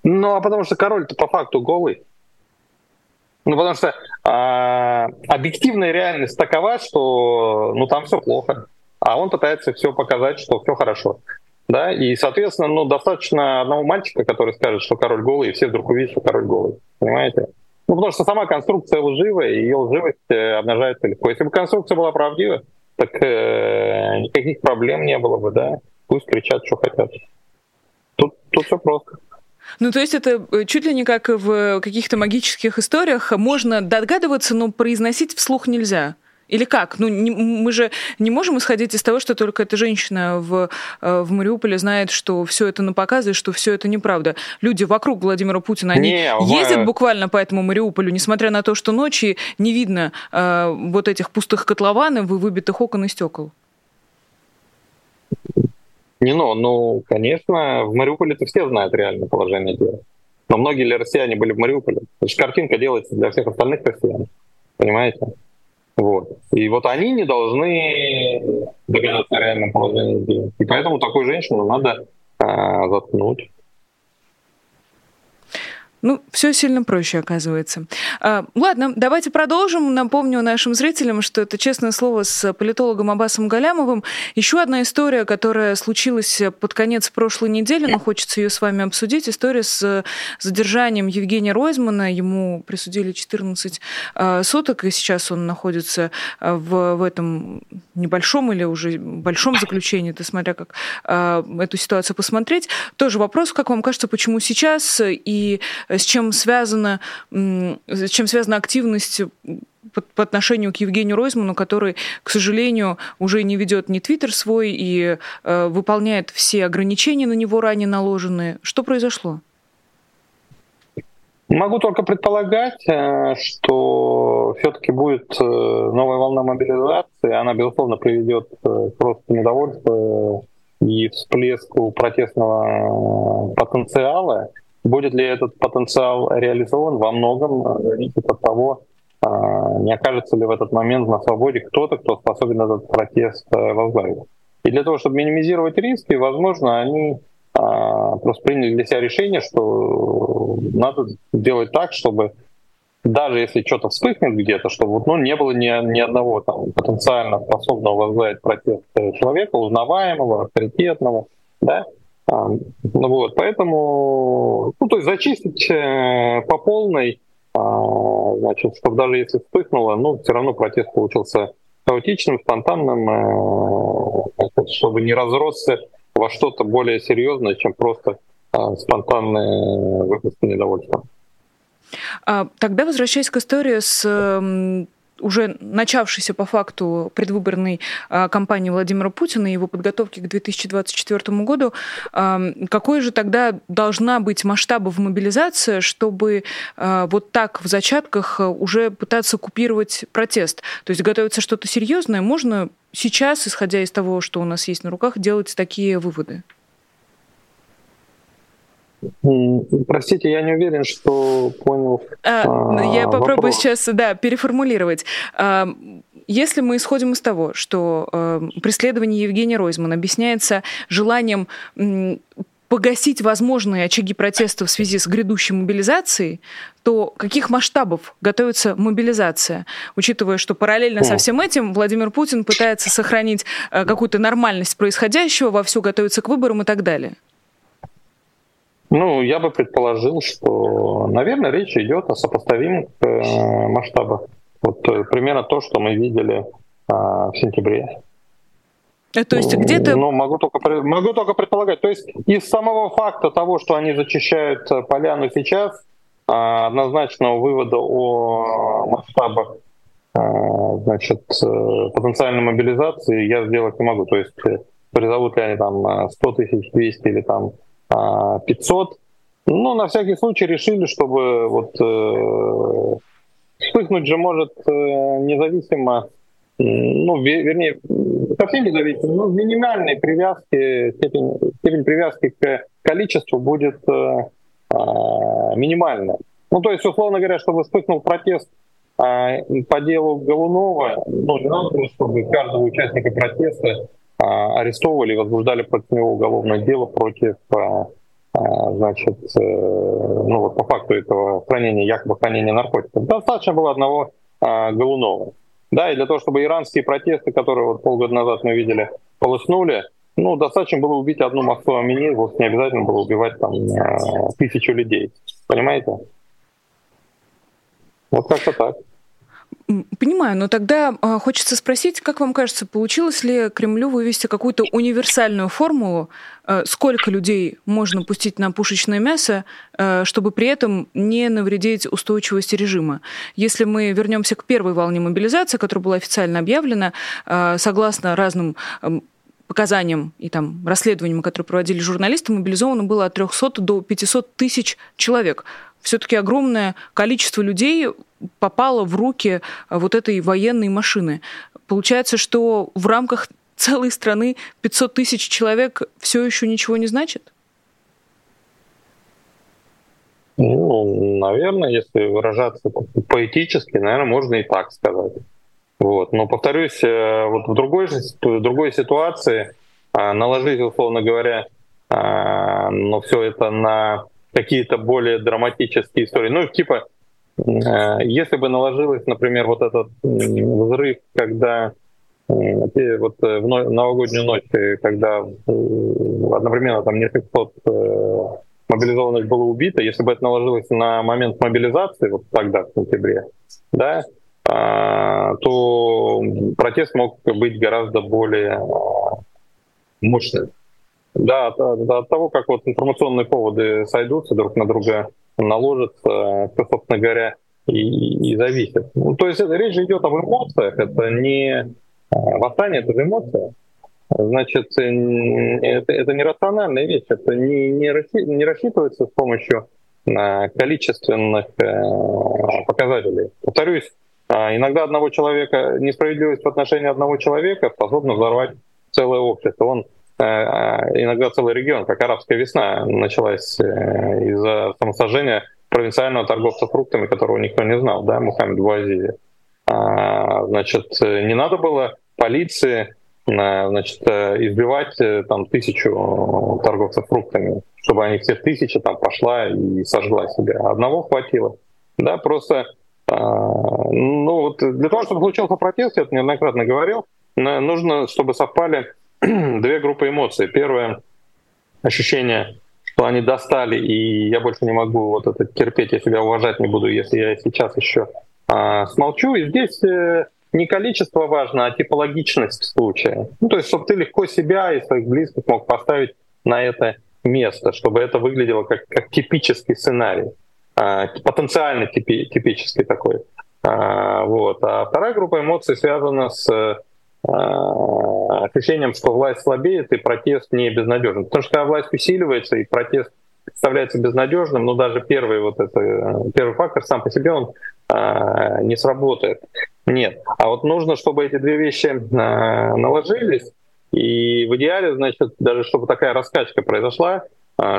Speaker 2: Ну, а потому что король-то по факту голый. Ну, потому что а, объективная реальность такова, что ну там все плохо, а он пытается все показать, что все хорошо. Да, и, соответственно, ну, достаточно одного мальчика, который скажет, что король голый, и все вдруг увидят, что король голый. Понимаете? Ну, потому что сама конструкция лживая, и ее лживость э, обнажается легко. Если бы конструкция была правдива, так э, никаких проблем не было бы, да. Пусть кричат, что хотят. Тут, тут все просто.
Speaker 1: Ну, то есть это э, чуть ли не как в каких-то магических историях. Можно догадываться, но произносить вслух нельзя. Или как? Ну, не, мы же не можем исходить из того, что только эта женщина в, э, в Мариуполе знает, что все это на показе, что все это неправда. Люди вокруг Владимира Путина, они не, ездят мы... буквально по этому Мариуполю, несмотря на то, что ночи не видно э, вот этих пустых котлованов и выбитых окон и стекол.
Speaker 2: Не, ну, ну, конечно, в Мариуполе-то все знают реальное положение дела. Но многие ли россияне были в Мариуполе? Это же картинка делается для всех остальных россиян. Понимаете? Вот. И вот они не должны догадаться о реальном положении дела. И поэтому такую женщину надо а, заткнуть.
Speaker 1: Ну, все сильно проще оказывается. А, ладно, давайте продолжим. Напомню нашим зрителям, что это честное слово с политологом Абасом Галямовым. Еще одна история, которая случилась под конец прошлой недели, но хочется ее с вами обсудить. История с задержанием Евгения Ройзмана. Ему присудили 14 а, суток, и сейчас он находится а, в, в этом небольшом или уже большом заключении, ты смотря как а, эту ситуацию посмотреть. Тоже вопрос, как вам кажется, почему сейчас и с чем связана, с чем связана активность по, отношению к Евгению Ройзману, который, к сожалению, уже не ведет ни Твиттер свой и э, выполняет все ограничения на него ранее наложенные. Что произошло?
Speaker 2: Могу только предполагать, э, что все-таки будет э, новая волна мобилизации. Она, безусловно, приведет э, к росту недовольства и всплеску протестного потенциала. Будет ли этот потенциал реализован, во многом э, зависит от того, а, не окажется ли в этот момент на свободе кто-то, кто способен этот протест э, возглавить. И для того, чтобы минимизировать риски, возможно, они а, просто приняли для себя решение, что надо делать так, чтобы даже если что-то вспыхнет где-то, чтобы ну, не было ни, ни одного там, потенциально способного возглавить протест человека, узнаваемого, авторитетного, да, а, ну вот, поэтому, ну, то есть зачистить э, по полной, а, значит, чтобы даже если вспыхнуло, ну, все равно протест получился хаотичным, спонтанным, э, чтобы не разросся во что-то более серьезное, чем просто а, спонтанные выпуски недовольства.
Speaker 1: Тогда возвращаясь к истории с уже начавшейся по факту предвыборной а, кампании Владимира Путина и его подготовки к 2024 году, а, какой же тогда должна быть масштабов мобилизация, чтобы а, вот так в зачатках уже пытаться купировать протест? То есть готовится что-то серьезное, можно сейчас, исходя из того, что у нас есть на руках, делать такие выводы?
Speaker 2: Простите, я не уверен, что понял.
Speaker 1: А, а, я попробую вопрос. сейчас, да, переформулировать. А, если мы исходим из того, что э, преследование Евгения Ройзмана объясняется желанием погасить возможные очаги протеста в связи с грядущей мобилизацией, то каких масштабов готовится мобилизация, учитывая, что параллельно со всем этим Владимир Путин пытается сохранить э, какую-то нормальность происходящего, вовсю готовится к выборам и так далее?
Speaker 2: Ну, я бы предположил, что, наверное, речь идет о сопоставимых э, масштабах. Вот э, примерно то, что мы видели э, в сентябре.
Speaker 1: Э, то есть где-то...
Speaker 2: Ну, могу только, могу только предполагать. То есть из самого факта того, что они зачищают э, поляну сейчас, э, однозначного вывода о масштабах значит, потенциальной мобилизации я сделать не могу. То есть призовут ли они там 100 тысяч, 200 или там 500, Ну, на всякий случай решили, чтобы вот э, вспыхнуть же может э, независимо, ну, вернее, совсем независимо, но минимальной привязки, степень, степень привязки к количеству будет э, э, минимальная. Ну, то есть, условно говоря, чтобы вспыхнул протест э, по делу Голунова, ну, надо, чтобы каждого участника протеста э, арестовывали, возбуждали против него уголовное дело против э, а, значит, э, ну вот по факту этого хранения, якобы хранения наркотиков. Достаточно было одного а, Голунова. Да, и для того, чтобы иранские протесты, которые вот полгода назад мы видели, полыснули, ну, достаточно было убить одну Максу Амини, вовсе не обязательно было убивать там а, тысячу людей. Понимаете? Вот как-то так.
Speaker 1: Понимаю, но тогда э, хочется спросить, как вам кажется, получилось ли Кремлю вывести какую-то универсальную формулу, э, сколько людей можно пустить на пушечное мясо, э, чтобы при этом не навредить устойчивости режима? Если мы вернемся к первой волне мобилизации, которая была официально объявлена, э, согласно разным показаниям и там расследованиям, которые проводили журналисты, мобилизовано было от 300 до 500 тысяч человек все-таки огромное количество людей попало в руки а, вот этой военной машины. Получается, что в рамках целой страны 500 тысяч человек все еще ничего не значит?
Speaker 2: Ну, наверное, если выражаться поэтически, наверное, можно и так сказать. Вот. Но повторюсь, э, вот в другой, в другой ситуации а, наложить, условно говоря, а, но все это на какие-то более драматические истории. Ну, типа, э, если бы наложилось, например, вот этот взрыв, когда вот э, в новогоднюю ночь, э, когда одновременно там несколько сот мобилизованных было убито, если бы это наложилось на момент мобилизации, вот тогда, в сентябре, да, то протест мог быть гораздо более мощным. Да, от, от того, как вот информационные поводы сойдутся друг на друга, наложатся, то, собственно говоря, и, и зависит. Ну, то есть это, речь идет об эмоциях, это не а, восстание, это же эмоция. Значит, это, это не рациональная вещь, это не, не, расси, не рассчитывается с помощью а, количественных э, показателей. Повторюсь, а, иногда одного человека, несправедливость в отношении одного человека способна взорвать целое общество. Он Э, э, иногда целый регион, как арабская весна, началась э, из-за самосожжения провинциального торговца фруктами, которого никто не знал, да, Мухаммед Буазизи. А, значит, не надо было полиции значит, избивать там тысячу торговцев фруктами, чтобы они все тысячи там пошла и сожгла себя. Одного хватило. Да, просто ну вот для того, чтобы случился протест, я это неоднократно говорил, нужно, чтобы совпали *clears throat* две группы эмоций. Первое ощущение, что они достали, и я больше не могу вот это терпеть, я себя уважать не буду, если я сейчас еще а, смолчу. И здесь э, не количество важно, а типологичность случая. Ну, то есть, чтобы ты легко себя и своих близких мог поставить на это место, чтобы это выглядело как, как типический сценарий, а, потенциально типи, типический такой. А, вот. А вторая группа эмоций связана с а, ощущением, что власть слабеет и протест не безнадежен. Потому что когда власть усиливается и протест представляется безнадежным, но даже первый вот это первый фактор сам по себе он а, не сработает. Нет. А вот нужно, чтобы эти две вещи а, наложились, и в идеале, значит, даже чтобы такая раскачка произошла, а,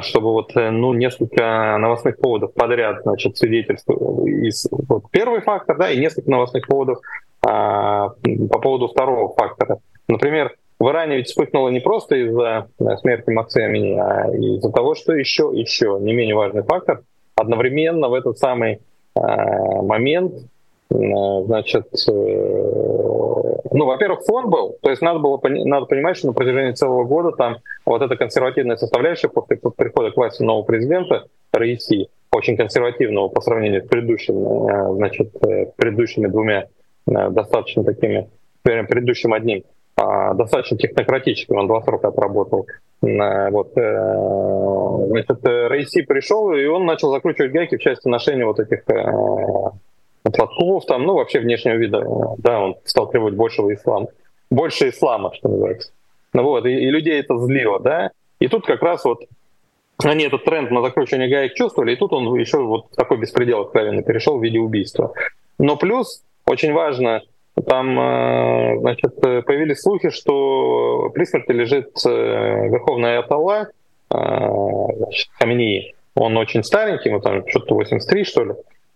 Speaker 2: чтобы вот э, ну, несколько новостных поводов подряд значит, свидетельствовали. Из, вот первый фактор, да, и несколько новостных поводов а, по поводу второго фактора. Например, в Иране ведь вспыхнуло не просто из-за э, смерти Максимини, а из-за того, что еще, еще не менее важный фактор, одновременно в этот самый а, момент Э, значит, э, ну, во-первых, фон был, то есть надо было надо понимать, что на протяжении целого года там вот эта консервативная составляющая после прихода к власти нового президента Раиси, очень консервативного по сравнению с предыдущими, э, значит, предыдущими двумя достаточно такими, предыдущим одним, а, достаточно технократическим, он два срока отработал. Вот, значит, Раиси пришел, и он начал закручивать гайки в части ношения вот этих платков, там, ну, вообще внешнего вида, да, он стал требовать большего ислама. Больше ислама, что называется. Ну вот, и, и людей это злило, да. И тут как раз вот они этот тренд на закручивание гаек чувствовали, и тут он еще вот такой беспредел откровенно перешел в виде убийства. Но плюс, очень важно, там э, значит, появились слухи, что при смерти лежит э, верховный аталла значит, Хаминии. Он очень старенький, ему там что-то 83, что ли.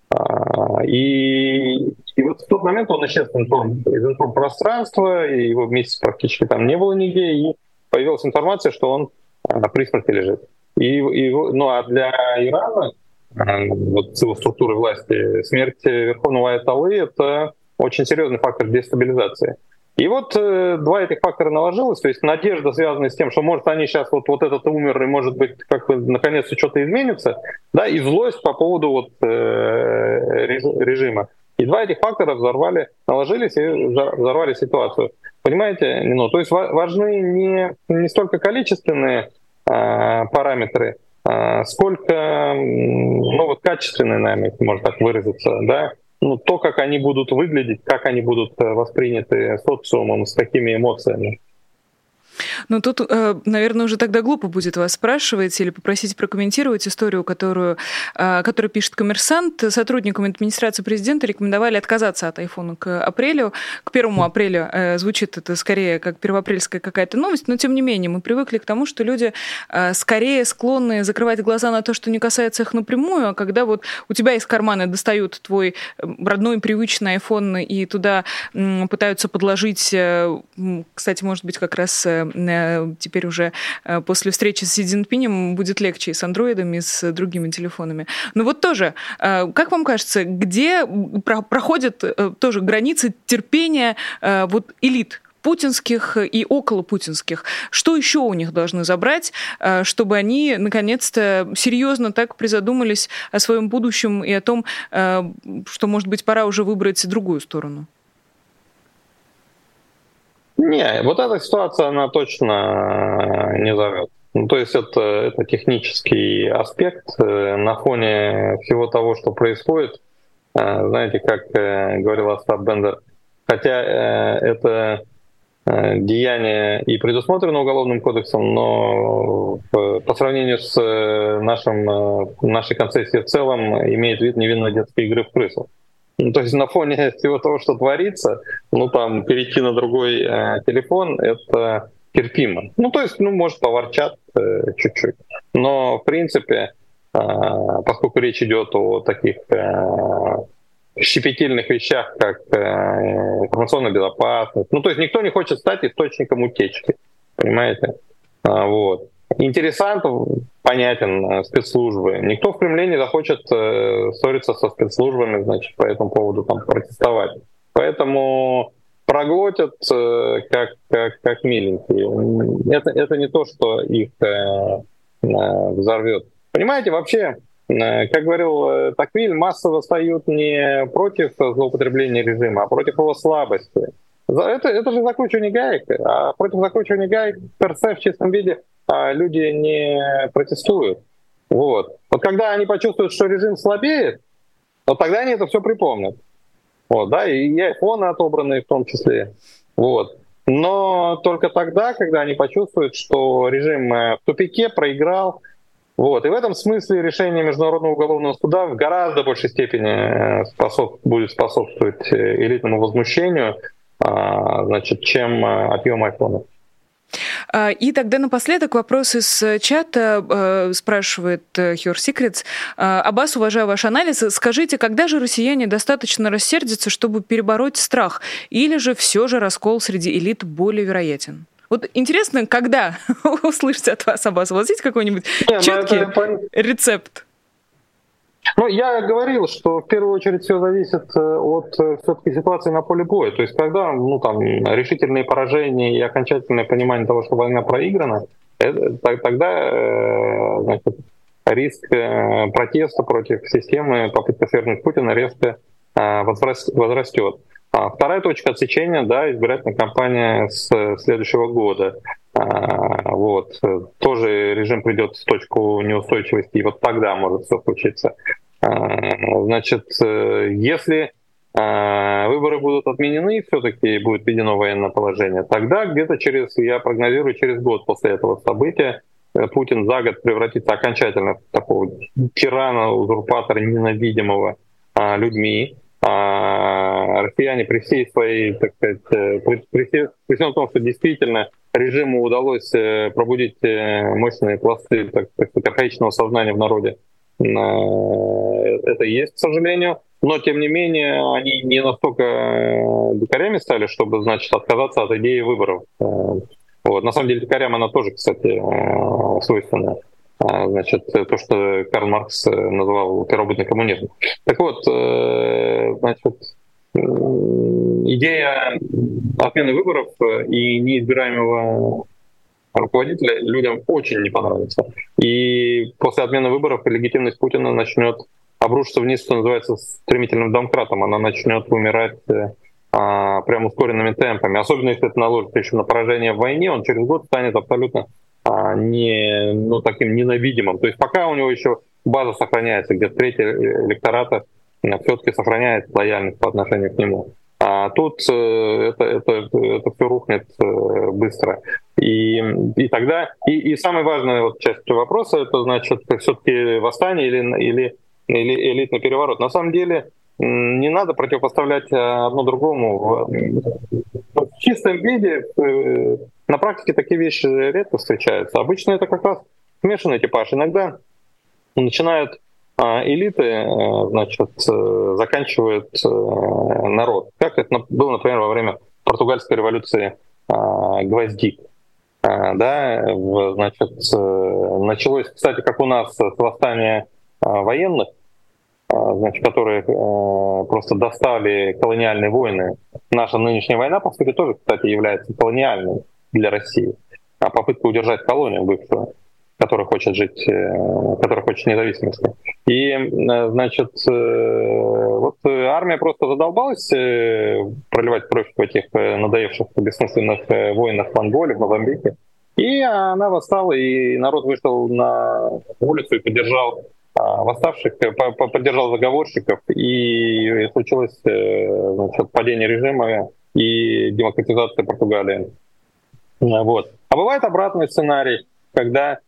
Speaker 2: А, и, и вот в тот момент он исчез из информпространства, и его месяц практически там не было нигде, и появилась информация, что он а, при смерти лежит. И, и, ну а для Ирана, а, вот с его структурой власти, смерть Верховного Айталы — это очень серьезный фактор дестабилизации. И вот э, два этих фактора наложилось, то есть надежда, связанная с тем, что может они сейчас вот, вот этот умер, и может быть как бы наконец-то что-то изменится, да, и злость по поводу вот э, режима. И два этих фактора взорвали, наложились и взорвали ситуацию. Понимаете, ну, то есть важны не, не столько количественные э, параметры, э, сколько ну, вот качественные, наверное, можно так выразиться, да, ну, то, как они будут выглядеть, как они будут э, восприняты социумом, с какими эмоциями.
Speaker 1: Ну, тут, э, наверное, уже тогда глупо будет вас спрашивать или попросить прокомментировать историю, которую, э, которую пишет коммерсант. Сотрудникам администрации президента рекомендовали отказаться от айфона к апрелю. К первому апреля э, звучит это скорее как первоапрельская какая-то новость, но тем не менее мы привыкли к тому, что люди скорее склонны закрывать глаза на то, что не касается их напрямую, а когда вот у тебя из кармана достают твой родной привычный iPhone и туда пытаются подложить, кстати, может быть, как раз Э, теперь уже э, после встречи с Си будет легче и с андроидами, и с другими телефонами. Но вот тоже, э, как вам кажется, где проходят тоже границы терпения вот элит путинских и около путинских. Что еще у них должны забрать, чтобы они наконец-то серьезно так призадумались о своем будущем и о том, что, может быть, пора уже выбрать другую сторону?
Speaker 2: Не, вот эта ситуация, она точно не зовет. Ну, то есть это, это технический аспект э, на фоне всего того, что происходит. Э, знаете, как э, говорил Остап Бендер, хотя это деяние и предусмотрено уголовным кодексом, но по сравнению с нашим, нашей концессией в целом имеет вид невинной детской игры в крысу. Ну, то есть на фоне *laughs* всего того, что творится, ну там перейти на другой э, телефон, это терпимо. Ну то есть, ну может поворчат э, чуть-чуть, но в принципе, э, поскольку речь идет о таких э, щепетильных вещах, как э, информационная безопасность, ну то есть никто не хочет стать источником утечки, понимаете? А, вот. Интересант понятен, э, спецслужбы. Никто в Кремле не захочет э, ссориться со спецслужбами, значит, по этому поводу там протестовать. Поэтому проглотят э, как, как, как миленькие. Это, это не то, что их взорвет. Понимаете, вообще, как говорил Таквиль, массы восстают не против злоупотребления режима, а против его слабости. Это, это же закручивание гаек, а против закручивания гаек персе в чистом виде люди не протестуют. Вот. Вот когда они почувствуют, что режим слабеет, вот тогда они это все припомнят. Вот, да, и айфоны отобранные в том числе. Вот. Но только тогда, когда они почувствуют, что режим э, в тупике проиграл. Вот. И в этом смысле решение Международного уголовного суда в гораздо большей степени э, способ, будет способствовать э, элитному возмущению, а, значит, чем отъем айфонов.
Speaker 1: А, и тогда напоследок вопрос из э, чата э, спрашивает Your Secrets. А, Аббас, уважаю ваш анализ. Скажите, когда же россияне достаточно рассердятся, чтобы перебороть страх? Или же все же раскол среди элит более вероятен? Вот интересно, когда *laughs* услышите от вас, Аббас, у вас есть какой-нибудь ну четкий рецепт?
Speaker 2: Ну, я говорил, что в первую очередь все зависит э, от э, все-таки ситуации на поле боя. То есть, когда ну, там, решительные поражения и окончательное понимание того, что война проиграна, это, тогда значит, риск э, протеста против системы, попытка свергнуть Путина резко возрастет. А вторая точка отсечения, да, избирательная кампания с следующего года. А, вот. Тоже режим придет в точку неустойчивости, и вот тогда может все случиться. А, значит, э, если а, выборы будут отменены, все-таки будет введено военное положение, тогда где-то через, я прогнозирую, через год после этого события Путин за год превратится окончательно в такого тирана, узурпатора, ненавидимого людьми. А, россияне при всей своей, так сказать, э, при, при, при всем том, что действительно режиму удалось э, пробудить э, мощные пласты так, так сказать, архаичного сознания в народе, это есть, к сожалению. Но, тем не менее, они не настолько дикарями стали, чтобы, значит, отказаться от идеи выборов. Вот. На самом деле, дикарям она тоже, кстати, свойственна. А, значит, то, что Карл Маркс э, называл первобытный коммунизм. Так вот, э, значит, идея отмены выборов и неизбираемого руководителя людям очень не понравится. И после отмены выборов легитимность Путина начнет обрушиться вниз, что называется, стремительным домкратом. Она начнет умирать э, а, прям ускоренными темпами. Особенно если это наложится еще на поражение в войне, он через год станет абсолютно а, не ну, таким ненавидимым. То есть пока у него еще база сохраняется, где треть электората все-таки сохраняет лояльность по отношению к нему. А тут э, это, это, это все рухнет э, быстро. И, и тогда, и, и самая важная вот часть вопроса, это значит все-таки восстание или, или, или элитный переворот. На самом деле не надо противопоставлять э, одно другому. В чистом виде на практике такие вещи редко встречаются. Обычно это как раз смешанный типаж. Иногда начинают а, элиты, э, значит, э, заканчивают э, народ. Как это было, например, во время португальской революции а, гвоздик. А, да, значит, началось, кстати, как у нас с восстания военных, значит, которые просто достали колониальные войны. Наша нынешняя война, по сути, тоже, кстати, является колониальной для России, а попытка удержать колонию бывшую, которая хочет жить, э, которая хочет независимости. И, э, значит, э, вот армия просто задолбалась проливать кровь в этих надоевших бессмысленных войнах в Анголе, в Мозамбике. И она восстала, и народ вышел на улицу и поддержал а, восставших, поддержал заговорщиков, и случилось значит, падение режима и демократизация Португалии. Вот. А бывает обратный сценарий, когда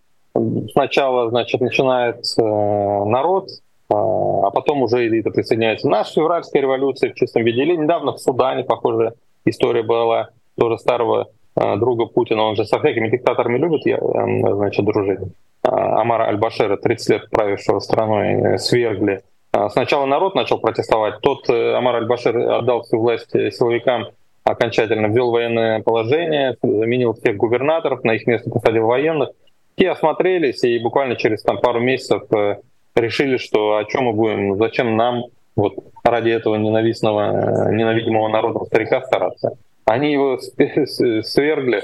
Speaker 2: сначала, значит, начинается э, народ, а, а потом уже элита присоединяется. Наша февральская революция в чистом виде. Или недавно в Судане, похоже, история была тоже старого э, друга Путина. Он же со всякими диктаторами любит, э, значит, дружить. Амара Аль-Башира, 30 лет правившего страной, свергли. Сначала народ начал протестовать. Тот Амар Аль-Башир отдал всю власть силовикам окончательно ввел военное положение, заменил всех губернаторов, на их место посадил военных. Те осмотрелись и буквально через там, пару месяцев э, решили, что о чем мы будем, зачем нам вот ради этого ненавистного, э, ненавидимого народного старика стараться. Они его *laughs* свергли, э,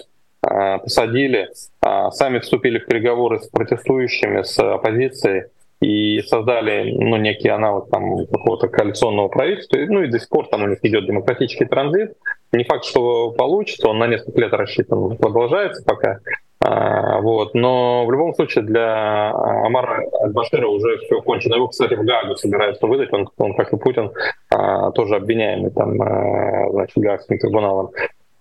Speaker 2: посадили, а сами вступили в переговоры с протестующими, с оппозицией и создали ну, некий аналог там, какого-то коалиционного правительства. Ну и до сих пор там у них идет демократический транзит. Не факт, что получится, он на несколько лет рассчитан, продолжается пока. А, вот. Но в любом случае для Амара Аль-Башира уже все кончено. Его, кстати, в Гаагу собираются выдать. Он, он как и Путин, а, тоже обвиняемый там, а, значит, Гаагским трибуналом.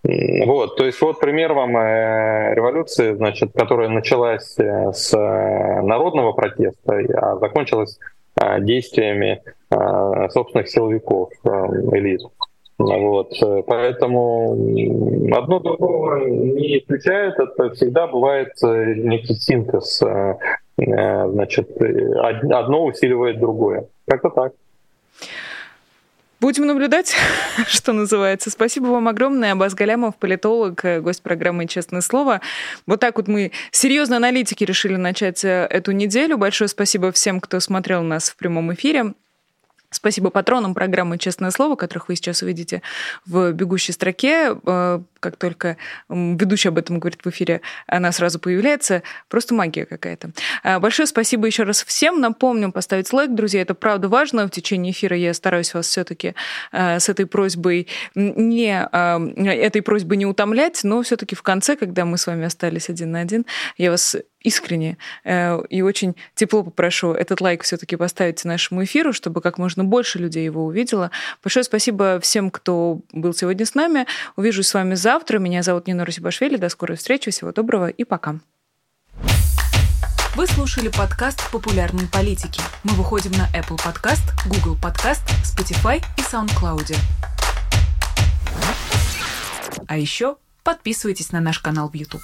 Speaker 2: Вот, то есть вот пример вам э, революции, значит, которая началась э, с э, народного протеста, а закончилась действиями собственных силовиков, элит. Вот, поэтому одно другого не исключает, это всегда бывает некий синтез, значит, одно усиливает другое. Как-то так.
Speaker 1: Будем наблюдать, *laughs* что называется. Спасибо вам огромное. Абаз Галямов, политолог, э, гость программы «Честное слово». Вот так вот мы, серьезно аналитики, решили начать э, эту неделю. Большое спасибо всем, кто смотрел нас в прямом эфире. Спасибо патронам программы «Честное слово», которых вы сейчас увидите в бегущей строке. Э, как только ведущий об этом говорит в эфире, она сразу появляется. Просто магия какая-то. Э, большое спасибо еще раз всем. Напомню, поставить лайк, друзья. Это правда важно. В течение эфира я стараюсь вас все-таки э, с этой просьбой не, этой просьбой не утомлять, но все-таки в конце, когда мы с вами остались один на один, я вас искренне э, и очень тепло попрошу этот лайк все-таки поставить нашему эфиру, чтобы как можно больше людей его увидело. Большое спасибо всем, кто был сегодня с нами. Увижусь с вами завтра. Меня зовут Нина Русибашвили. До скорой встречи. Всего доброго и пока. Вы слушали подкаст «Популярные политики». Мы выходим на Apple Podcast, Google Podcast, Spotify и SoundCloud. А еще подписывайтесь на наш канал в YouTube.